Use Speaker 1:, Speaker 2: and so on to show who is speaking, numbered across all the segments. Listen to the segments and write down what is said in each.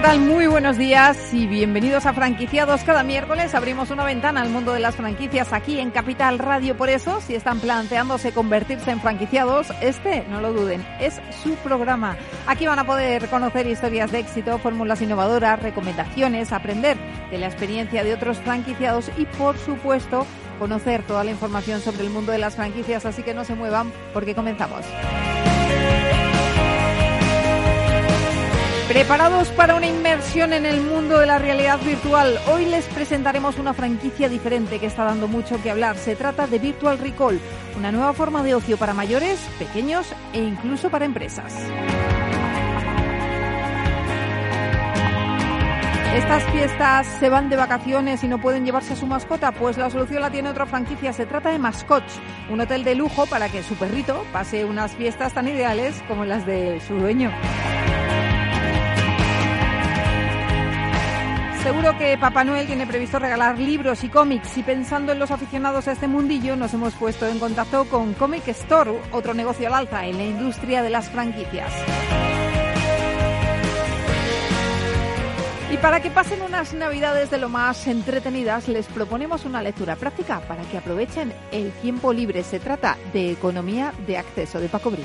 Speaker 1: ¿Qué tal? Muy buenos días y bienvenidos a Franquiciados. Cada miércoles abrimos una ventana al mundo de las franquicias aquí en Capital Radio. Por eso, si están planteándose convertirse en franquiciados, este, no lo duden, es su programa. Aquí van a poder conocer historias de éxito, fórmulas innovadoras, recomendaciones, aprender de la experiencia de otros franquiciados y, por supuesto, conocer toda la información sobre el mundo de las franquicias. Así que no se muevan porque comenzamos. ¿Preparados para una inmersión en el mundo de la realidad virtual? Hoy les presentaremos una franquicia diferente que está dando mucho que hablar. Se trata de Virtual Recall, una nueva forma de ocio para mayores, pequeños e incluso para empresas. Estas fiestas se van de vacaciones y no pueden llevarse a su mascota, pues la solución la tiene otra franquicia. Se trata de Mascots, un hotel de lujo para que su perrito pase unas fiestas tan ideales como las de su dueño. Seguro que Papá Noel tiene previsto regalar libros y cómics y pensando en los aficionados a este mundillo nos hemos puesto en contacto con Comic Store, otro negocio al alza en la industria de las franquicias. Y para que pasen unas navidades de lo más entretenidas, les proponemos una lectura práctica para que aprovechen el tiempo libre. Se trata de Economía de Acceso de Paco Brí.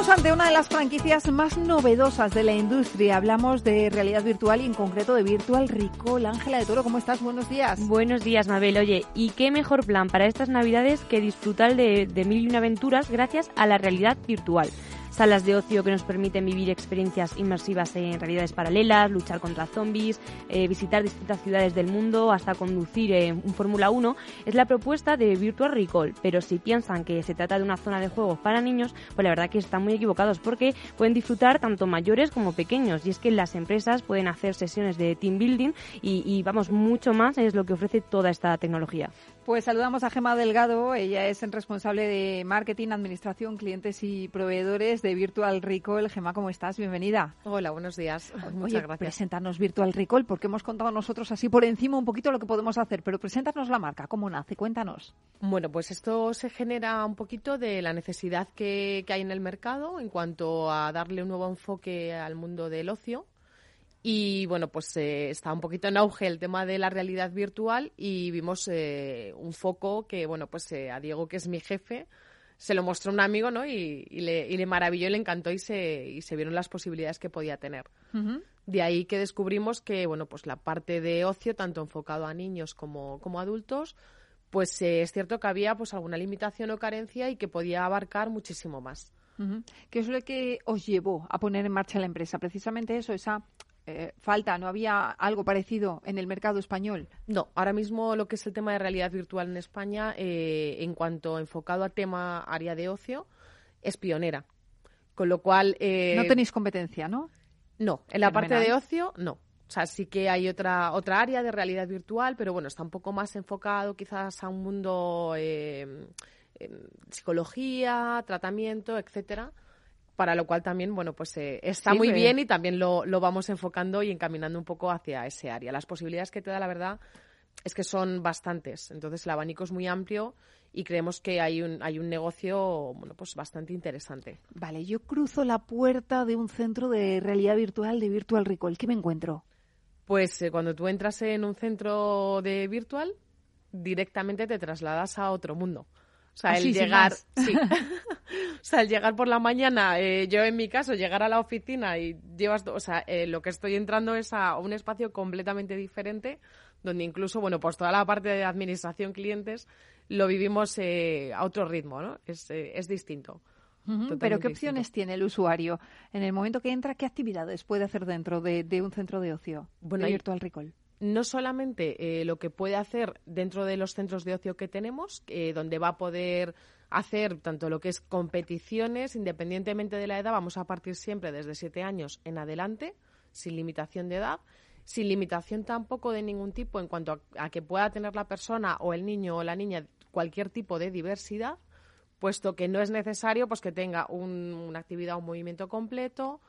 Speaker 1: Estamos ante una de las franquicias más novedosas de la industria. Hablamos de realidad virtual y en concreto de Virtual Recall. Ángela de Toro, ¿cómo estás? Buenos días.
Speaker 2: Buenos días, Mabel. Oye, ¿y qué mejor plan para estas navidades que disfrutar de, de mil y una aventuras gracias a la realidad virtual? Salas de ocio que nos permiten vivir experiencias inmersivas en realidades paralelas, luchar contra zombies, eh, visitar distintas ciudades del mundo, hasta conducir en un Fórmula 1, es la propuesta de Virtual Recall. Pero si piensan que se trata de una zona de juegos para niños, pues la verdad que están muy equivocados porque pueden disfrutar tanto mayores como pequeños. Y es que las empresas pueden hacer sesiones de team building y, y vamos, mucho más es lo que ofrece toda esta tecnología.
Speaker 1: Pues saludamos a Gema Delgado, ella es responsable de marketing, administración, clientes y proveedores de Virtual Recall. Gema, ¿cómo estás? Bienvenida.
Speaker 3: Hola, buenos días.
Speaker 1: Oye,
Speaker 3: Muchas gracias.
Speaker 1: Presentarnos Virtual Recall, porque hemos contado nosotros así por encima un poquito lo que podemos hacer, pero preséntanos la marca, ¿cómo nace? Cuéntanos.
Speaker 3: Bueno, pues esto se genera un poquito de la necesidad que, que hay en el mercado en cuanto a darle un nuevo enfoque al mundo del ocio. Y bueno, pues eh, está un poquito en auge el tema de la realidad virtual y vimos eh, un foco que, bueno, pues eh, a Diego, que es mi jefe, se lo mostró un amigo, ¿no? Y, y, le, y le maravilló y le encantó y se, y se vieron las posibilidades que podía tener.
Speaker 1: Uh -huh.
Speaker 3: De ahí que descubrimos que, bueno, pues la parte de ocio, tanto enfocado a niños como, como adultos, pues eh, es cierto que había pues alguna limitación o carencia y que podía abarcar muchísimo más.
Speaker 1: ¿Qué es lo que os llevó a poner en marcha la empresa? Precisamente eso, esa eh, falta, ¿no había algo parecido en el mercado español?
Speaker 3: No, ahora mismo lo que es el tema de realidad virtual en España, eh, en cuanto enfocado a tema área de ocio, es pionera. Con lo cual... Eh,
Speaker 1: no tenéis competencia, ¿no?
Speaker 3: No, en la parte de ocio, no. O sea, sí que hay otra, otra área de realidad virtual, pero bueno, está un poco más enfocado quizás a un mundo eh, psicología, tratamiento, etcétera para lo cual también, bueno, pues eh, está sí, muy bien y también lo, lo, vamos enfocando y encaminando un poco hacia ese área. Las posibilidades que te da, la verdad, es que son bastantes. Entonces, el abanico es muy amplio y creemos que hay un, hay un negocio, bueno, pues bastante interesante.
Speaker 1: Vale, yo cruzo la puerta de un centro de realidad virtual de Virtual Recall. ¿Qué me encuentro?
Speaker 3: Pues eh, cuando tú entras en un centro de virtual, directamente te trasladas a otro mundo. O sea,
Speaker 1: Así,
Speaker 3: el llegar, sí. o sea, el llegar por la mañana, eh, yo en mi caso, llegar a la oficina y llevas, o sea, eh, lo que estoy entrando es a un espacio completamente diferente, donde incluso, bueno, pues toda la parte de administración clientes lo vivimos eh, a otro ritmo, ¿no? Es, es distinto.
Speaker 1: Pero ¿qué opciones tiene el usuario en el momento que entra? ¿Qué actividades puede hacer dentro de, un centro de ocio bueno, de Virtual Recall?
Speaker 3: No solamente eh, lo que puede hacer dentro de los centros de ocio que tenemos, eh, donde va a poder hacer tanto lo que es competiciones, independientemente de la edad, vamos a partir siempre desde siete años en adelante, sin limitación de edad, sin limitación tampoco de ningún tipo en cuanto a, que pueda tener la persona o el niño o la niña cualquier tipo de diversidad, puesto que no es necesario pues que tenga una actividad o un movimiento completo,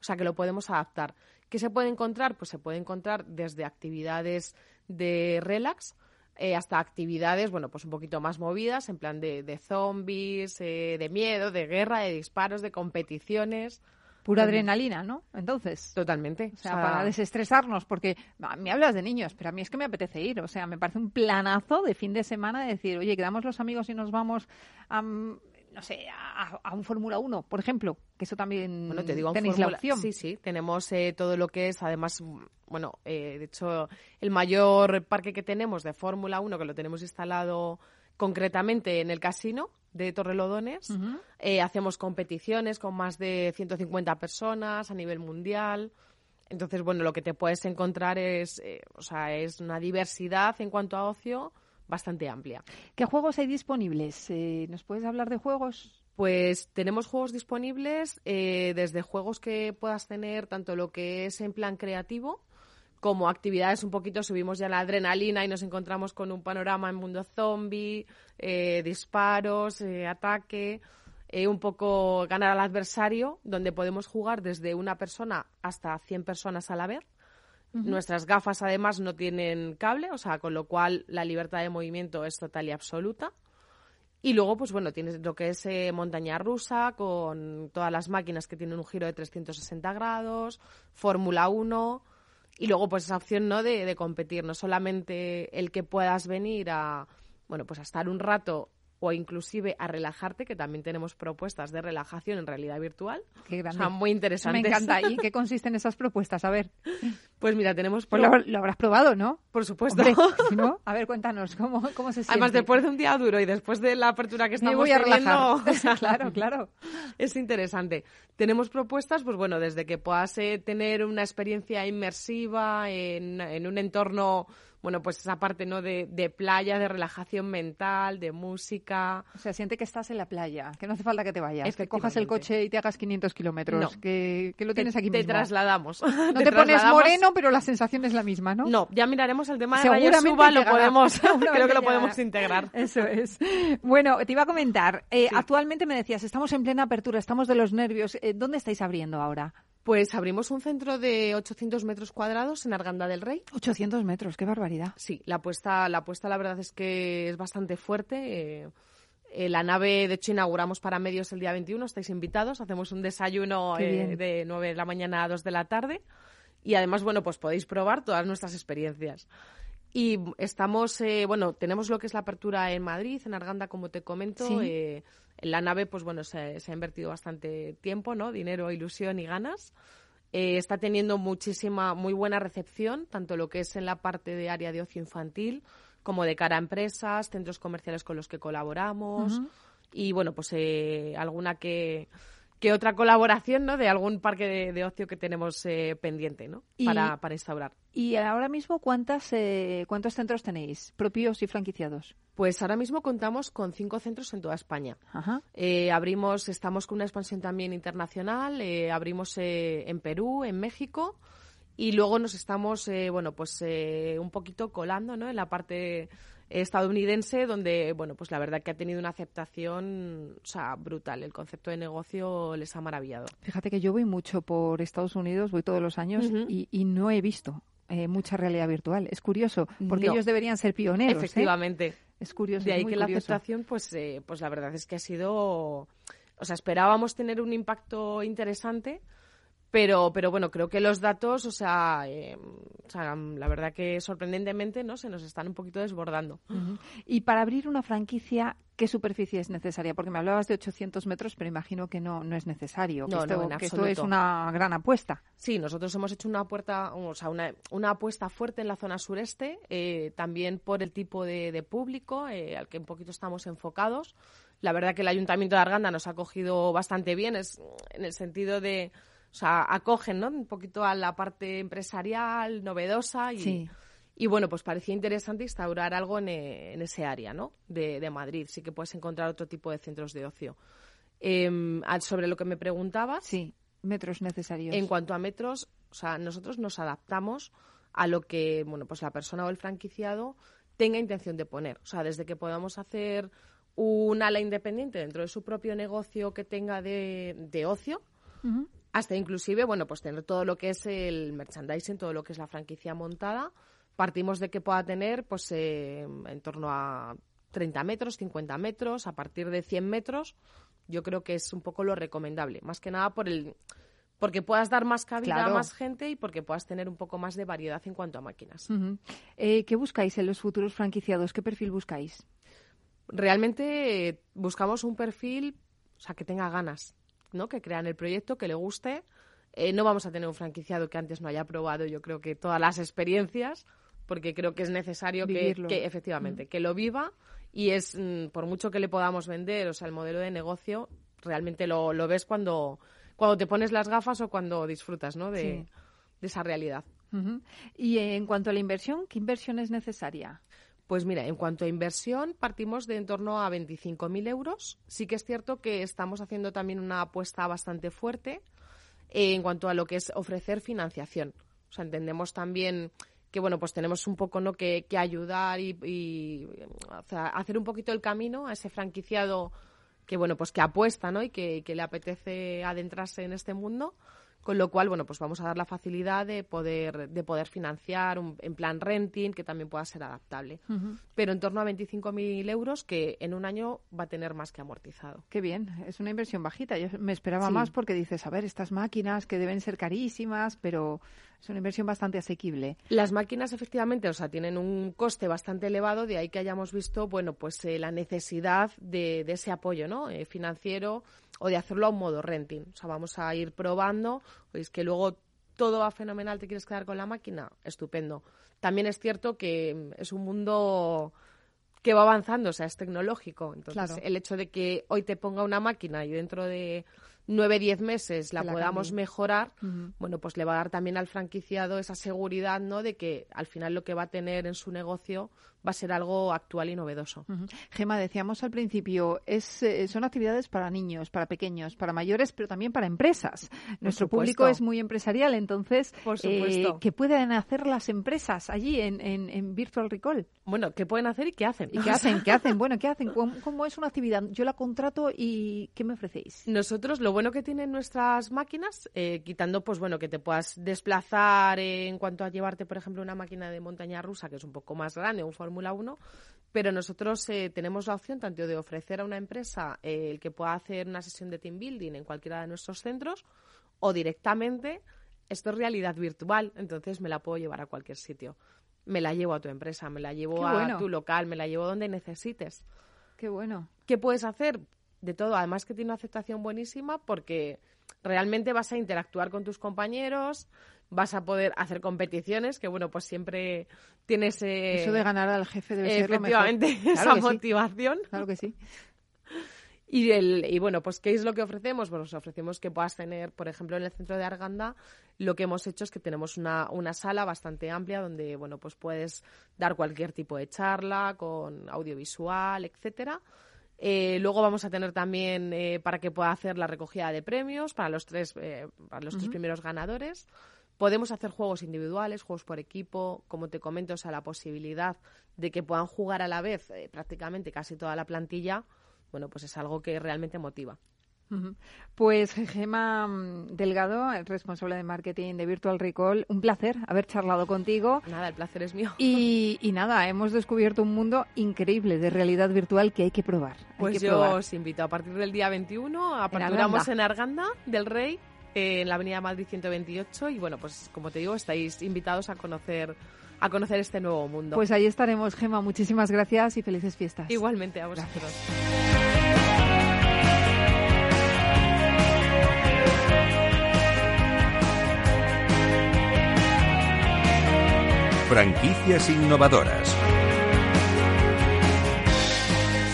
Speaker 3: o sea que lo podemos adaptar. ¿Qué se puede encontrar? Pues se puede encontrar desde actividades de relax, eh, hasta actividades, bueno, pues un poquito más movidas, en plan de, zombies, eh, de miedo, de guerra, de disparos, de competiciones.
Speaker 1: Pura adrenalina, ¿no? Entonces.
Speaker 3: Totalmente.
Speaker 1: O sea, para desestresarnos, porque me hablas de niños, pero a mí es que me apetece ir. O sea, me parece un planazo de fin de semana de decir, oye, quedamos los amigos y nos vamos a, no sé, a, un Fórmula 1, por ejemplo, que eso también
Speaker 3: bueno, te digo,
Speaker 1: tenéis la opción.
Speaker 3: Sí, sí, tenemos eh, todo lo que es, además, bueno, eh, de hecho, el mayor parque que tenemos de Fórmula 1, que lo tenemos instalado concretamente en el casino de Torrelodones, eh, hacemos competiciones con más de 150 personas a nivel mundial. Entonces, bueno, lo que te puedes encontrar es, o sea, es una diversidad en cuanto a ocio bastante amplia.
Speaker 1: ¿Qué juegos hay disponibles? Eh, ¿Nos puedes hablar de juegos?
Speaker 3: Pues tenemos juegos disponibles eh, desde juegos que puedas tener tanto lo que es en plan creativo como actividades un poquito subimos ya la adrenalina y nos encontramos con un panorama en mundo zombie, eh, disparos, ataque, un poco ganar al adversario, donde podemos jugar desde una persona hasta 100 personas a la vez. Nuestras gafas además no tienen cable, o sea, con lo cual la libertad de movimiento es total y absoluta. Y luego, pues bueno, tienes lo que es eh, montaña rusa con todas las máquinas que tienen un giro de 360 grados, Fórmula 1 y luego pues esa opción no de, de, competir, no solamente el que puedas venir a bueno, pues a estar un rato o inclusive a relajarte, que también tenemos propuestas de relajación en realidad virtual.
Speaker 1: Qué grande.
Speaker 3: O sea, muy interesantes.
Speaker 1: Me encanta. ¿Y qué consisten esas propuestas? A ver.
Speaker 3: Pues mira, tenemos...
Speaker 1: Pues lo, habrás probado, ¿no?
Speaker 3: Por supuesto.
Speaker 1: ¿no? A ver, cuéntanos, ¿cómo, cómo se siente?
Speaker 3: Además, después de un día duro y después de la apertura que estamos voy a teniendo...
Speaker 1: claro, claro.
Speaker 3: Es interesante. Tenemos propuestas, pues bueno, desde que puedas eh, tener una experiencia inmersiva en, en un entorno bueno, pues esa parte, ¿no? De, de, playa, de relajación mental, de música.
Speaker 1: O sea, siente que estás en la playa, que no hace falta que te vayas, que cojas el coche y te hagas 500 kilómetros, que, que, lo tienes aquí
Speaker 3: te trasladamos.
Speaker 1: No te, pones moreno, pero la sensación es la misma, ¿no?
Speaker 3: No, ya miraremos el tema de Seguramente suba, lo podemos, creo que lo podemos integrar.
Speaker 1: Eso es. Bueno, te iba a comentar, eh, actualmente me decías, estamos en plena apertura, estamos de los nervios, eh, ¿dónde estáis abriendo ahora?
Speaker 3: Pues abrimos un centro de 800 metros cuadrados en Arganda del Rey.
Speaker 1: 800 metros, qué barbaridad.
Speaker 3: Sí, la apuesta, la apuesta la verdad es que es bastante fuerte. Eh, eh, la nave, de hecho, inauguramos para medios el día 21, estáis invitados. Hacemos un desayuno eh, de 9 de la mañana a 2 de la tarde. Y además, bueno, pues podéis probar todas nuestras experiencias. Y estamos, bueno, tenemos lo que es la apertura en Madrid, en Arganda, como te comento. ¿Sí? En la nave, pues bueno, se, ha invertido bastante tiempo, ¿no? Dinero, ilusión y ganas. Eh, está teniendo muchísima, muy buena recepción, tanto lo que es en la parte de área de ocio infantil, como de cara a empresas, centros comerciales con los que colaboramos. Y bueno, pues eh, alguna que, que otra colaboración, ¿no? De algún parque de, ocio que tenemos eh, pendiente, ¿no? Para, para, instaurar.
Speaker 1: ¿Y ahora mismo cuántas, eh, cuántos centros tenéis, propios y franquiciados?
Speaker 3: Pues ahora mismo contamos con cinco centros en toda España. Eh, abrimos, estamos con una expansión también internacional. abrimos en Perú, en México. Y luego nos estamos, bueno, pues un poquito colando, ¿no? En la parte estadounidense donde, bueno, pues la verdad que ha tenido una aceptación, o sea, brutal. El concepto de negocio les ha maravillado.
Speaker 1: Fíjate que yo voy mucho por Estados Unidos, voy todos los años y, no he visto eh, mucha realidad virtual. Es curioso, porque ellos deberían ser pioneros.
Speaker 3: ¿eh? Efectivamente.
Speaker 1: Es curioso.
Speaker 3: De ahí que la aceptación, pues, eh, pues la verdad es que ha sido, o sea, esperábamos tener un impacto interesante Pero, pero bueno, creo que los datos, o sea, eh, o sea, la verdad que sorprendentemente no se nos están un poquito desbordando.
Speaker 1: Y para abrir una franquicia, ¿qué superficie es necesaria? Porque me hablabas de 800 metros, pero imagino que no, no es necesario.
Speaker 3: No,
Speaker 1: que esto,
Speaker 3: no, en
Speaker 1: que esto
Speaker 3: absoluto.
Speaker 1: es una gran apuesta.
Speaker 3: Sí, nosotros hemos hecho una puerta, o sea, una, una apuesta fuerte en la zona sureste, eh, también por el tipo de, de público eh, al que un poquito estamos enfocados. La verdad que el Ayuntamiento de Arganda nos ha acogido bastante bien, es en el sentido de, o sea, acogen, ¿no? Un poquito a la parte empresarial, novedosa y,
Speaker 1: Sí.
Speaker 3: y bueno, pues parecía interesante instaurar algo en, eh, en ese área, ¿no? De, de Madrid. Sí que puedes encontrar otro tipo de centros de ocio. Al- sobre lo que me preguntabas,
Speaker 1: Sí, metros necesarios.
Speaker 3: en cuanto a metros, o sea, nosotros nos adaptamos a lo que, bueno, pues la persona o el franquiciado tenga intención de poner. O sea, desde que podamos hacer un ala independiente dentro de su propio negocio que tenga de, de ocio. Hasta inclusive, bueno, pues tener todo lo que es el merchandising, todo lo que es la franquicia montada. Partimos de que pueda tener, pues, eh, en torno a 30 metros, 50 metros, a partir de 100 metros, yo creo que es un poco lo recomendable. Más que nada por el, porque puedas dar más cabida
Speaker 1: Claro.
Speaker 3: a más gente y porque puedas tener un poco más de variedad en cuanto a máquinas.
Speaker 1: Eh, ¿Qué buscáis en los futuros franquiciados? ¿Qué perfil buscáis?
Speaker 3: realmente eh, buscamos un perfil, o sea, que tenga ganas, ¿no? Que crean el proyecto, que le guste. Eh, no vamos a tener un franquiciado que antes no haya probado, yo creo que todas las experiencias, porque creo que es necesario que, efectivamente, que lo viva y es, mm, por mucho que le podamos vender, o sea, el modelo de negocio, realmente lo, lo ves cuando, cuando te pones las gafas o cuando disfrutas, ¿no? De,
Speaker 1: Sí.
Speaker 3: de esa realidad.
Speaker 1: Y en cuanto a la inversión, ¿qué inversión es necesaria?
Speaker 3: Pues mira, en cuanto a inversión, partimos de en torno a 25.000 euros. Sí que es cierto que estamos haciendo también una apuesta bastante fuerte eh, en cuanto a lo que es ofrecer financiación. O sea, entendemos también que bueno, pues tenemos un poco ¿no? que, ayudar y, y, o sea, hacer un poquito el camino a ese franquiciado que bueno, pues que apuesta, ¿no? Y que, que le apetece adentrarse en este mundo. Con lo cual, bueno, pues vamos a dar la facilidad de poder, de poder financiar un- en plan renting, que también pueda ser adaptable. Pero en torno a 25.000 euros que en un año va a tener más que amortizado.
Speaker 1: Qué bien, es una inversión bajita. Yo me esperaba
Speaker 3: Sí.
Speaker 1: más porque dices, a ver, estas máquinas que deben ser carísimas, pero es una inversión bastante asequible.
Speaker 3: Las máquinas efectivamente, o sea, tienen un coste bastante elevado, de ahí que hayamos visto, bueno, pues eh, la necesidad de, de ese apoyo, ¿no? Eh, financiero o de hacerlo a un modo renting. O sea, vamos a ir probando, es que luego todo va fenomenal, te quieres quedar con la máquina, estupendo. También es cierto que mm, es un mundo que va avanzando, o sea, es tecnológico. Entonces,
Speaker 1: Claro.
Speaker 3: el hecho de que hoy te ponga una máquina y dentro de nueve, diez meses la, podamos
Speaker 1: cambie.
Speaker 3: mejorar, bueno, pues le va a dar también al franquiciado esa seguridad, ¿no? De que al final lo que va a tener en su negocio va a ser algo actual y novedoso.
Speaker 1: Ujú. Gema, decíamos al principio, es, eh, son actividades para niños, para pequeños, para mayores, pero también para empresas. Nuestro público es muy empresarial, entonces,
Speaker 3: Por
Speaker 1: eh,
Speaker 3: supuesto.
Speaker 1: ¿qué pueden hacer las empresas allí en, en- en Virtual Recall?
Speaker 3: Bueno, ¿qué pueden hacer y qué hacen?
Speaker 1: ¿Y qué hacen? ¿Qué hacen? Bueno, ¿qué hacen? ¿Cómo, cómo es una actividad? Yo la contrato y ¿qué me ofrecéis?
Speaker 3: Nosotros, lo bueno que tienen nuestras máquinas, eh, quitando, pues bueno, que te puedas desplazar en cuanto a llevarte, por ejemplo, una máquina de montaña rusa, que es un poco más grande, un Fórmula 1, pero nosotros eh, tenemos la opción tanto de ofrecer a una empresa eh, el que pueda hacer una sesión de team building en cualquiera de nuestros centros, o directamente, esto es realidad virtual, entonces me la puedo llevar a cualquier sitio. Me la llevo a tu empresa, me la llevo a tu local, me la llevo donde necesites.
Speaker 1: Qué bueno.
Speaker 3: ¿Qué puedes hacer? De todo. Además que tiene una aceptación buenísima porque realmente vas a interactuar con tus compañeros, vas a poder hacer competiciones, que bueno, pues siempre tienes eh,
Speaker 1: Eso de ganar al jefe debe ser lo mejor.
Speaker 3: efectivamente
Speaker 1: Claro
Speaker 3: esa
Speaker 1: sí,
Speaker 3: motivación.
Speaker 1: Claro que sí.
Speaker 3: Y, el, y bueno, pues ¿qué es lo que ofrecemos? Pues os ofrecemos que puedas tener, por ejemplo, en el centro de Arganda, lo que hemos hecho es que tenemos una, una sala bastante amplia donde, bueno, pues puedes dar cualquier tipo de charla con audiovisual, etcétera. Eh, luego vamos a tener también eh, para que pueda hacer la recogida de premios para los tres, eh, para los tres primeros ganadores. Podemos hacer juegos individuales, juegos por equipo, como te comento, o sea, la posibilidad de que puedan jugar a la vez eh, prácticamente casi toda la plantilla, bueno, pues es algo que realmente motiva.
Speaker 1: Pues Gema Delgado, el responsable de marketing de Virtual Recall, un placer haber charlado contigo.
Speaker 3: Nada, el placer es mío.
Speaker 1: Y, y nada, hemos descubierto un mundo increíble de realidad virtual que hay que probar. hay
Speaker 3: Pues
Speaker 1: que
Speaker 3: yo
Speaker 1: probar.
Speaker 3: os invito a partir del día 21, aperturamos
Speaker 1: Arganda.
Speaker 3: en Arganda del Rey en la Avenida Madrid 128 y bueno, pues como te digo, estáis invitados a conocer a conocer este nuevo mundo.
Speaker 1: Pues ahí estaremos, Gema. Muchísimas gracias y felices fiestas.
Speaker 3: Igualmente a vosotros.
Speaker 4: Franquicias innovadoras.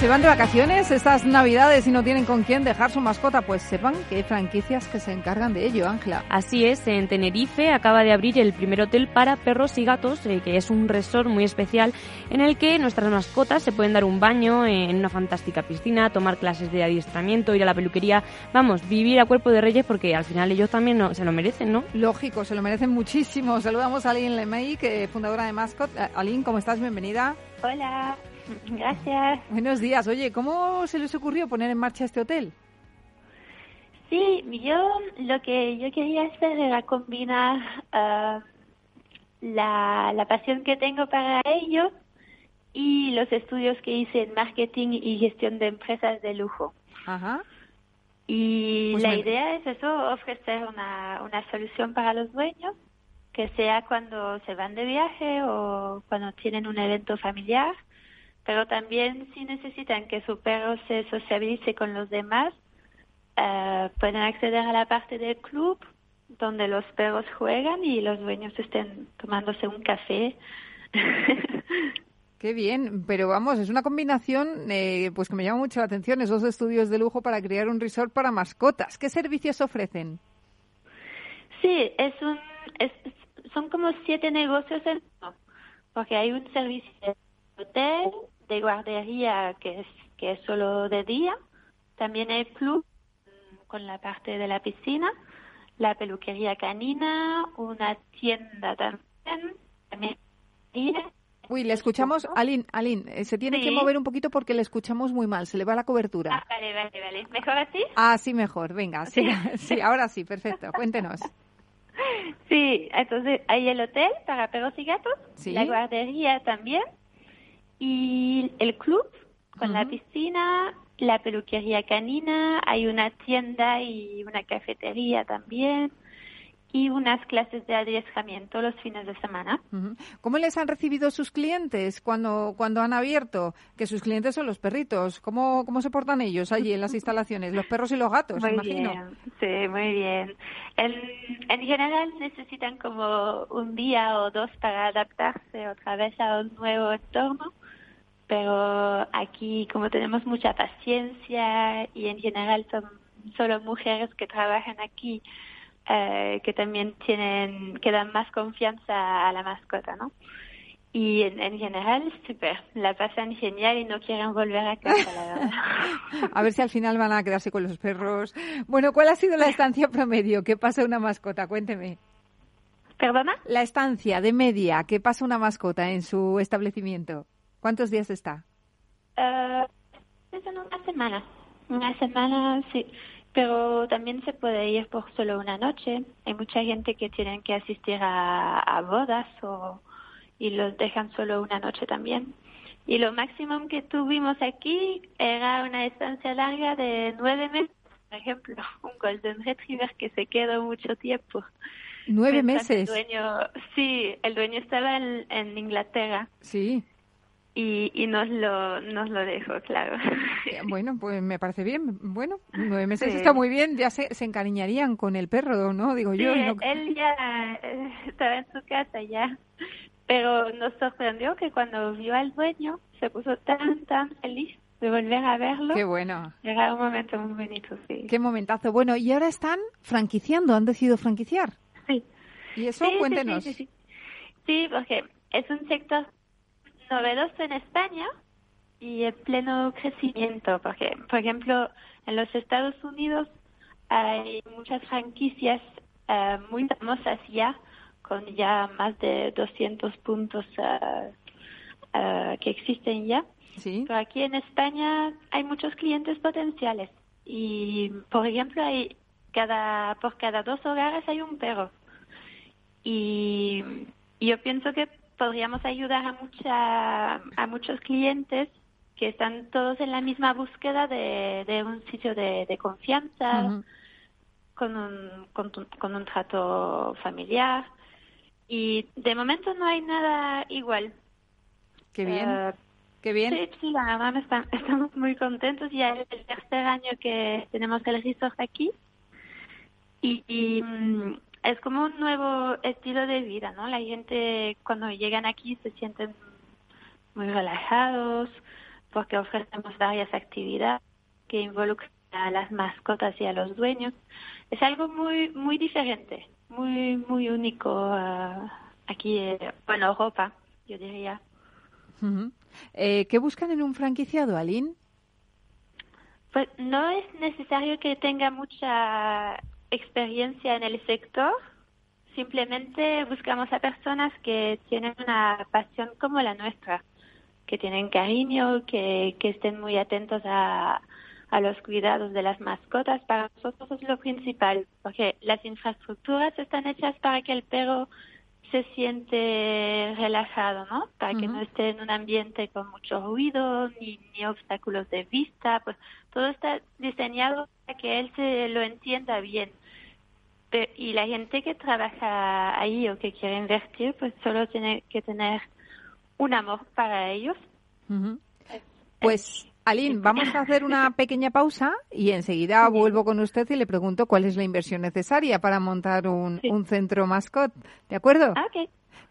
Speaker 1: Se van de vacaciones estas navidades y no tienen con quién dejar su mascota, pues sepan que hay franquicias que se encargan de ello, Ángela.
Speaker 2: Así es, en Tenerife acaba de abrir el primer hotel para perros y gatos, eh, que es un resort muy especial en el que nuestras mascotas se pueden dar un baño en una fantástica piscina, tomar clases de adiestramiento, ir a la peluquería, vamos, vivir a cuerpo de reyes porque al final ellos también no, se lo merecen, ¿no?
Speaker 1: Lógico, se lo merecen muchísimo. Saludamos a Aline Lemay, que fundadora de Mascot. Eh, Aline, ¿cómo estás? Bienvenida.
Speaker 5: Hola. Gracias.
Speaker 1: Buenos días. Oye, ¿cómo se les ocurrió poner en marcha este hotel?
Speaker 5: Sí, yo lo que yo quería hacer era combinar uh, la, la pasión que tengo para ello y los estudios que hice en marketing y gestión de empresas de lujo.
Speaker 1: Ajá.
Speaker 5: Y
Speaker 1: Pues
Speaker 5: la
Speaker 1: me-
Speaker 5: idea es eso, ofrecer una, una solución para los dueños, que sea cuando se van de viaje o cuando tienen un evento familiar, pero también si necesitan que su perro se sociabilice con los demás, eh, pueden acceder a la parte del club donde los perros juegan y los dueños estén tomándose un café.
Speaker 1: Qué bien, pero vamos, es una combinación eh, pues que me llama mucho la atención, esos estudios de lujo para crear un resort para mascotas. ¿Qué servicios ofrecen?
Speaker 5: Sí, es un, es, son como siete negocios en uno, porque hay un servicio de hotel, de guardería que es que es solo de día, también hay club con la parte de la piscina, la peluquería canina, una tienda también, también
Speaker 1: Uy, le escuchamos, Aline, Aline, eh, se tiene que mover un poquito porque le escuchamos muy mal, se le va la
Speaker 5: Ah,
Speaker 1: cobertura.
Speaker 5: vale, vale, vale. ¿Mejor así?
Speaker 1: Ah, sí, mejor, venga, sí, sí, ahora sí, perfecto, cuéntenos.
Speaker 5: Sí, entonces hay el hotel para perros y gatos,
Speaker 1: Sí.
Speaker 5: la guardería también y el club con la piscina, la peluquería canina, hay una tienda y una cafetería también y unas clases de adiestramiento los fines de semana.
Speaker 1: ¿Cómo les han recibido sus clientes cuando, cuando han abierto? Que sus clientes son los perritos. ¿Cómo, ¿Cómo se portan ellos allí en las instalaciones? Los perros y los gatos,
Speaker 5: Muy
Speaker 1: imagino.
Speaker 5: bien, sí, muy bien. En, en general necesitan como un día o dos para adaptarse otra vez a un nuevo entorno, pero aquí como tenemos mucha paciencia y en general son solo mujeres que trabajan aquí, eh, que también tienen, que dan más confianza a la mascota, ¿no? Y en, en general, súper, la pasan genial y no quieren volver a casa, la verdad.
Speaker 1: A ver si al final van a quedarse con los perros. Bueno, ¿cuál ha sido la estancia promedio que pasa una mascota? Cuénteme.
Speaker 5: ¿Perdona?
Speaker 1: La estancia de media que pasa una mascota en su establecimiento. ¿Cuántos días está?
Speaker 5: Eh, es en una semana. Una semana, sí. Pero también se puede ir por solo una noche. Hay mucha gente que tienen que asistir a, a bodas o, y los dejan solo una noche también. Y lo máximo que tuvimos aquí era una estancia larga de nueve meses. Por ejemplo, un Golden Retriever que se quedó mucho tiempo.
Speaker 1: Nueve
Speaker 5: Mientras el
Speaker 1: meses.
Speaker 5: dueño, sí, el dueño estaba en, en Inglaterra
Speaker 1: Sí.
Speaker 5: Y, y nos lo nos lo dejó, claro.
Speaker 1: Eh, Bueno, pues me parece bien. Bueno, nueve meses
Speaker 5: Sí.
Speaker 1: está muy bien. Ya se, se encariñarían con el perro, ¿no? Digo
Speaker 5: Sí,
Speaker 1: yo. no-
Speaker 5: él ya eh, estaba en su casa ya, pero nos sorprendió que cuando vio al dueño se puso tan, tan feliz de volver a verlo.
Speaker 1: Qué bueno.
Speaker 5: Era un momento muy bonito, sí.
Speaker 1: Qué momentazo. Bueno, y ahora están franquiciando, han decidido franquiciar.
Speaker 5: Sí.
Speaker 1: Y eso,
Speaker 5: Sí, sí,
Speaker 1: cuéntenos.
Speaker 5: Sí, sí, sí. Sí, porque es un sector novedoso en España y en pleno crecimiento, porque, por ejemplo, en los Estados Unidos hay muchas franquicias eh, muy famosas ya, con ya más de 200 puntos eh, eh, que existen ya.
Speaker 1: Sí.
Speaker 5: Pero aquí en España hay muchos clientes potenciales y, por ejemplo, hay cada por cada dos hogares hay un perro. Y, y yo pienso que podríamos ayudar a mucha a muchos clientes que están todos en la misma búsqueda de, de un sitio de, de confianza,
Speaker 1: Ujú.
Speaker 5: con un, con, un trato familiar. Y de momento no hay nada igual.
Speaker 1: Qué bien. Eh, Qué bien.
Speaker 5: Sí, sí, la verdad estamos muy contentos. Ya es el tercer año que tenemos el resort aquí. Y, mm, es como un nuevo estilo de vida, ¿no? La gente cuando llegan aquí se sienten muy relajados porque ofrecemos varias actividades que involucran a las mascotas y a los dueños. Es algo muy muy diferente, muy muy único uh, aquí eh, en Europa, yo diría.
Speaker 1: eh, ¿Qué buscan en un franquiciado, Aline?
Speaker 5: Pues no es necesario que tenga mucha experiencia en el sector. Simplemente buscamos a personas que tienen una pasión como la nuestra, que tienen cariño, que, que estén muy atentos a, a los cuidados de las mascotas. Para nosotros es lo principal, porque las infraestructuras están hechas para que el perro se siente relajado, ¿no? Para que no esté en un ambiente con mucho ruido ni, ni obstáculos de vista, pues todo está diseñado para que él se lo entienda bien. y la gente que trabaja ahí o que quiere invertir, pues solo tiene que tener un amor para ellos.
Speaker 1: Pues Aline, vamos a hacer una pequeña pausa y enseguida vuelvo con usted y le pregunto cuál es la inversión necesaria para montar un, centro mascot. ¿De acuerdo?
Speaker 5: Ah,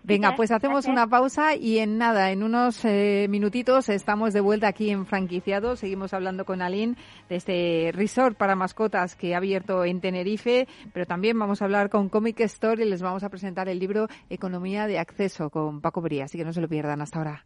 Speaker 1: Venga, pues hacemos una pausa y en nada, en unos eh, minutitos estamos de vuelta aquí en Franquiciado. Seguimos hablando con Aline de este resort para mascotas que ha abierto en Tenerife, pero también vamos a hablar con Comic Store y les vamos a presentar el libro Economía de Acceso con Paco Bría, así que no se lo pierdan hasta ahora.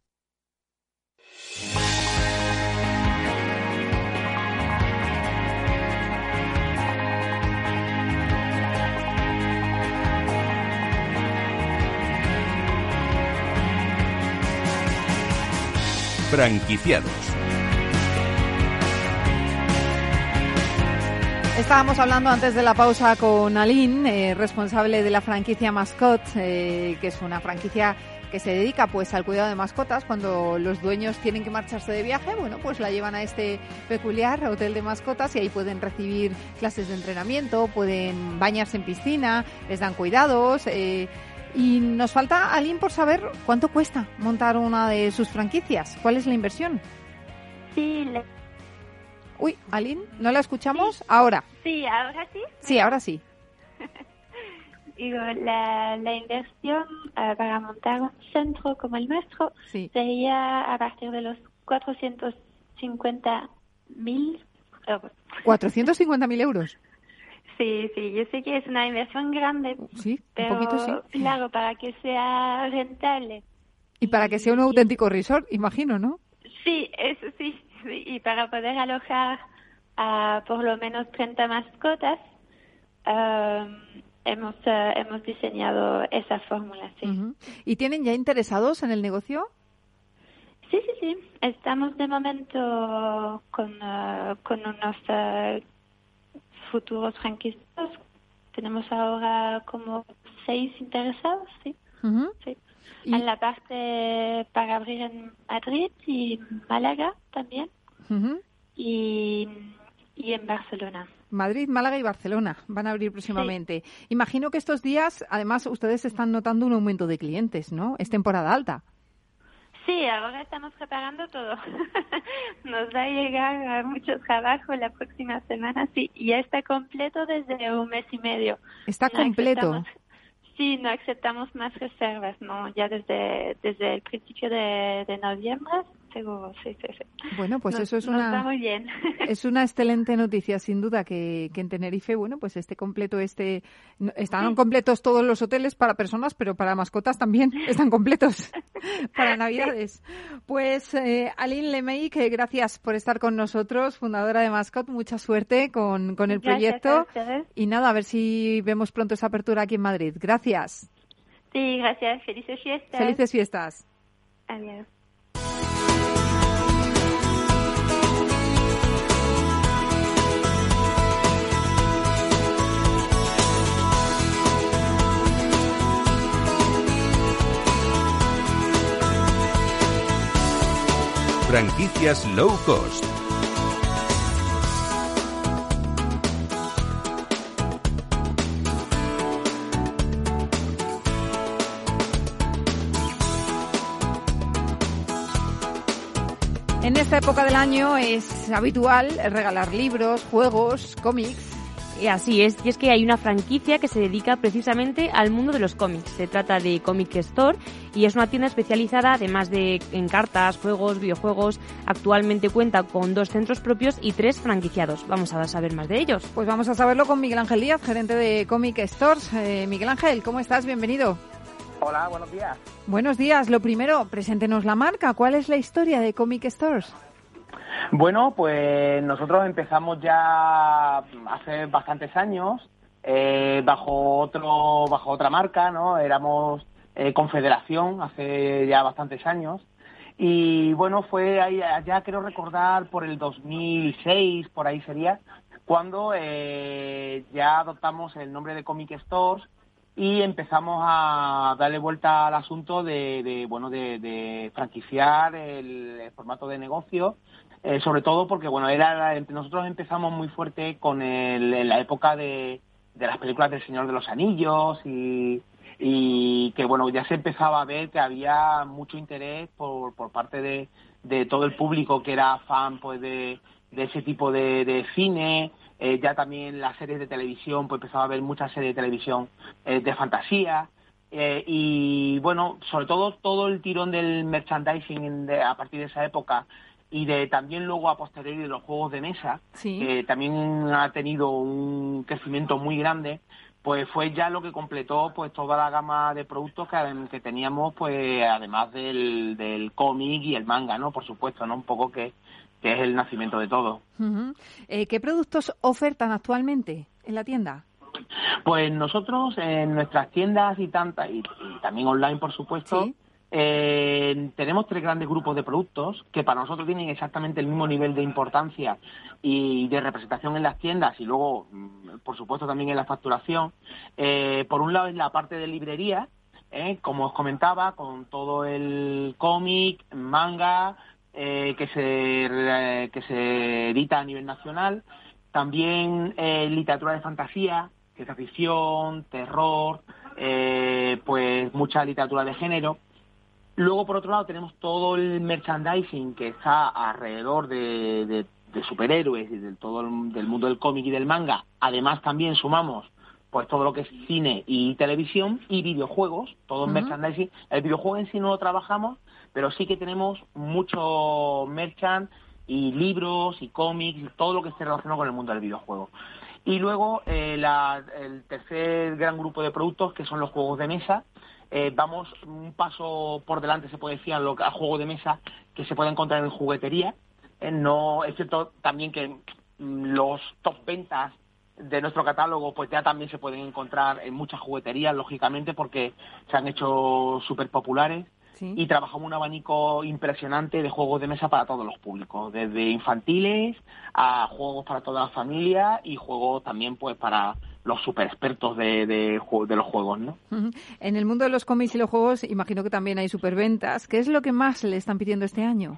Speaker 4: Franquiciados.
Speaker 1: Estábamos hablando antes de la pausa con Aline, eh, responsable de la franquicia Mascot, eh, que es una franquicia que se dedica pues al cuidado de mascotas cuando los dueños tienen que marcharse de viaje, bueno, pues la llevan a este peculiar hotel de mascotas y ahí pueden recibir clases de entrenamiento, pueden bañarse en piscina, les dan cuidados, eh, y nos falta alguien por saber cuánto cuesta montar una de sus franquicias. ¿Cuál es la inversión?
Speaker 5: Sí.
Speaker 1: Uy, Aline, ¿no la escuchamos? Ahora.
Speaker 5: Sí, ahora sí.
Speaker 1: Sí, ahora sí.
Speaker 5: Digo, la, la inversión eh, para montar un centro como el nuestro sería a partir de los 450 mil euros.
Speaker 1: ¿450 mil euros?
Speaker 5: Sí, sí, yo sé que es una inversión grande,
Speaker 1: sí,
Speaker 5: pero
Speaker 1: un poquito
Speaker 5: sí. claro, para que sea rentable.
Speaker 1: Y para que sea un auténtico resort, imagino, ¿no?
Speaker 5: Sí, eso sí, y para poder alojar a por lo menos 30 mascotas, um, hemos, uh, hemos diseñado esa fórmula, sí.
Speaker 1: ¿Y tienen ya interesados en el negocio?
Speaker 5: Sí, sí, sí. Estamos de momento con, uh, con unos uh, futuros franquistas. Tenemos ahora como seis interesados, sí. En la parte para abrir en Madrid y Málaga también. y, y en Barcelona.
Speaker 1: Madrid, Málaga y Barcelona van a abrir próximamente. Imagino que estos días, además, ustedes están notando un aumento de clientes, ¿no? Es temporada alta.
Speaker 5: Sí, ahora estamos preparando todo. Nos va a llegar mucho trabajo la próxima semana. Sí, ya está completo desde un mes y medio.
Speaker 1: Está completo.
Speaker 5: Sí, no aceptamos más reservas, ¿no? Ya desde, desde el principio de, de noviembre seguro, sí, sí,
Speaker 1: Bueno, pues eso es una
Speaker 5: muy bien.
Speaker 1: es una excelente noticia, sin duda, que, que en Tenerife, bueno, pues esté completo este están completos todos los hoteles para personas, pero para mascotas también están completos para Navidades. Pues eh, Aline Lemey, que gracias por estar con nosotros, fundadora de Mascot, mucha suerte con, con el proyecto y nada, a ver si vemos pronto esa apertura aquí en Madrid. Gracias.
Speaker 5: Sí, gracias. Felices fiestas.
Speaker 1: Felices fiestas.
Speaker 5: Adiós.
Speaker 4: Franquicias low cost.
Speaker 1: En esta época del año es habitual regalar libros, juegos, cómics
Speaker 2: así es, y es que hay una franquicia que se dedica precisamente al mundo de los cómics. Se trata de Comic Store y es una tienda especializada, además de en cartas, juegos, videojuegos. Actualmente cuenta con dos centros propios y tres franquiciados. Vamos a saber más de ellos.
Speaker 1: Pues vamos a saberlo con Miguel Ángel Díaz, gerente de Comic Stores. Eh, Miguel Ángel, ¿cómo estás? Bienvenido.
Speaker 6: Hola, buenos días.
Speaker 1: Buenos días. Lo primero, preséntenos la marca. ¿Cuál es la historia de Comic Stores?
Speaker 6: Bueno, pues nosotros empezamos ya hace bastantes años eh, bajo otro bajo otra marca, ¿no? Éramos eh, Confederación hace ya bastantes años y bueno fue ahí ya quiero recordar por el 2006 por ahí sería cuando eh, ya adoptamos el nombre de Comic Stores y empezamos a darle vuelta al asunto de, bueno de, franquiciar el formato de negocio eh, sobre todo porque bueno era nosotros empezamos muy fuerte con el, la época de, de las películas del Señor de los Anillos y, y que bueno ya se empezaba a ver que había mucho interés por, por parte de, todo el público que era fan pues de, ese tipo de, de cine. Eh, ya también las series de televisión pues empezaba a ver muchas series de televisión eh, de fantasía. Eh, y bueno sobre todo todo el tirón del merchandising de, a partir de esa época y de también luego a posteriori de los juegos de mesa, que también ha tenido un crecimiento muy grande, pues fue ya lo que completó pues toda la gama de productos que, que teníamos, pues además del, del cómic y el manga, ¿no? Por supuesto, ¿no? Un poco que, que es el nacimiento de todo.
Speaker 1: Eh, ¿Qué productos ofertan actualmente en la tienda?
Speaker 6: Pues nosotros en nuestras tiendas y tantas, y, también online, por supuesto, eh, tenemos tres grandes grupos de productos que para nosotros tienen exactamente el mismo nivel de importancia y de representación en las tiendas y luego, mm, por supuesto, también en la facturación. Eh, por un lado es la parte de librería, eh, como os comentaba, con todo el cómic, manga eh, que, se, que se edita a nivel nacional. También literatura de fantasía, que es ficción, terror, pues mucha literatura de género Luego, por otro lado, tenemos todo el merchandising que está alrededor de, superhéroes y de todo el, del mundo del cómic y del manga. Además, también sumamos pues todo lo que es cine y televisión y videojuegos, todo el merchandising. El videojuego en sí no lo trabajamos, pero sí que tenemos mucho merchand y libros y cómics, todo lo que esté relacionado con el mundo del videojuego. Y luego eh, el tercer gran grupo de productos que son los juegos de mesa, eh, vamos un paso por delante, se puede decir, a juego de mesa que se puede encontrar en juguetería. Eh, no Es cierto también que mm, los top ventas de nuestro catálogo pues ya también se pueden encontrar en muchas jugueterías, lógicamente, porque se han hecho súper populares. Y trabajamos un abanico impresionante de juegos de mesa para todos los públicos, desde infantiles a juegos para toda la familia y juegos también pues para los super expertos de, de, los juegos, ¿no?
Speaker 1: En el mundo de los cómics y los juegos, imagino que también hay superventas. ¿Qué es lo que más le están pidiendo este año?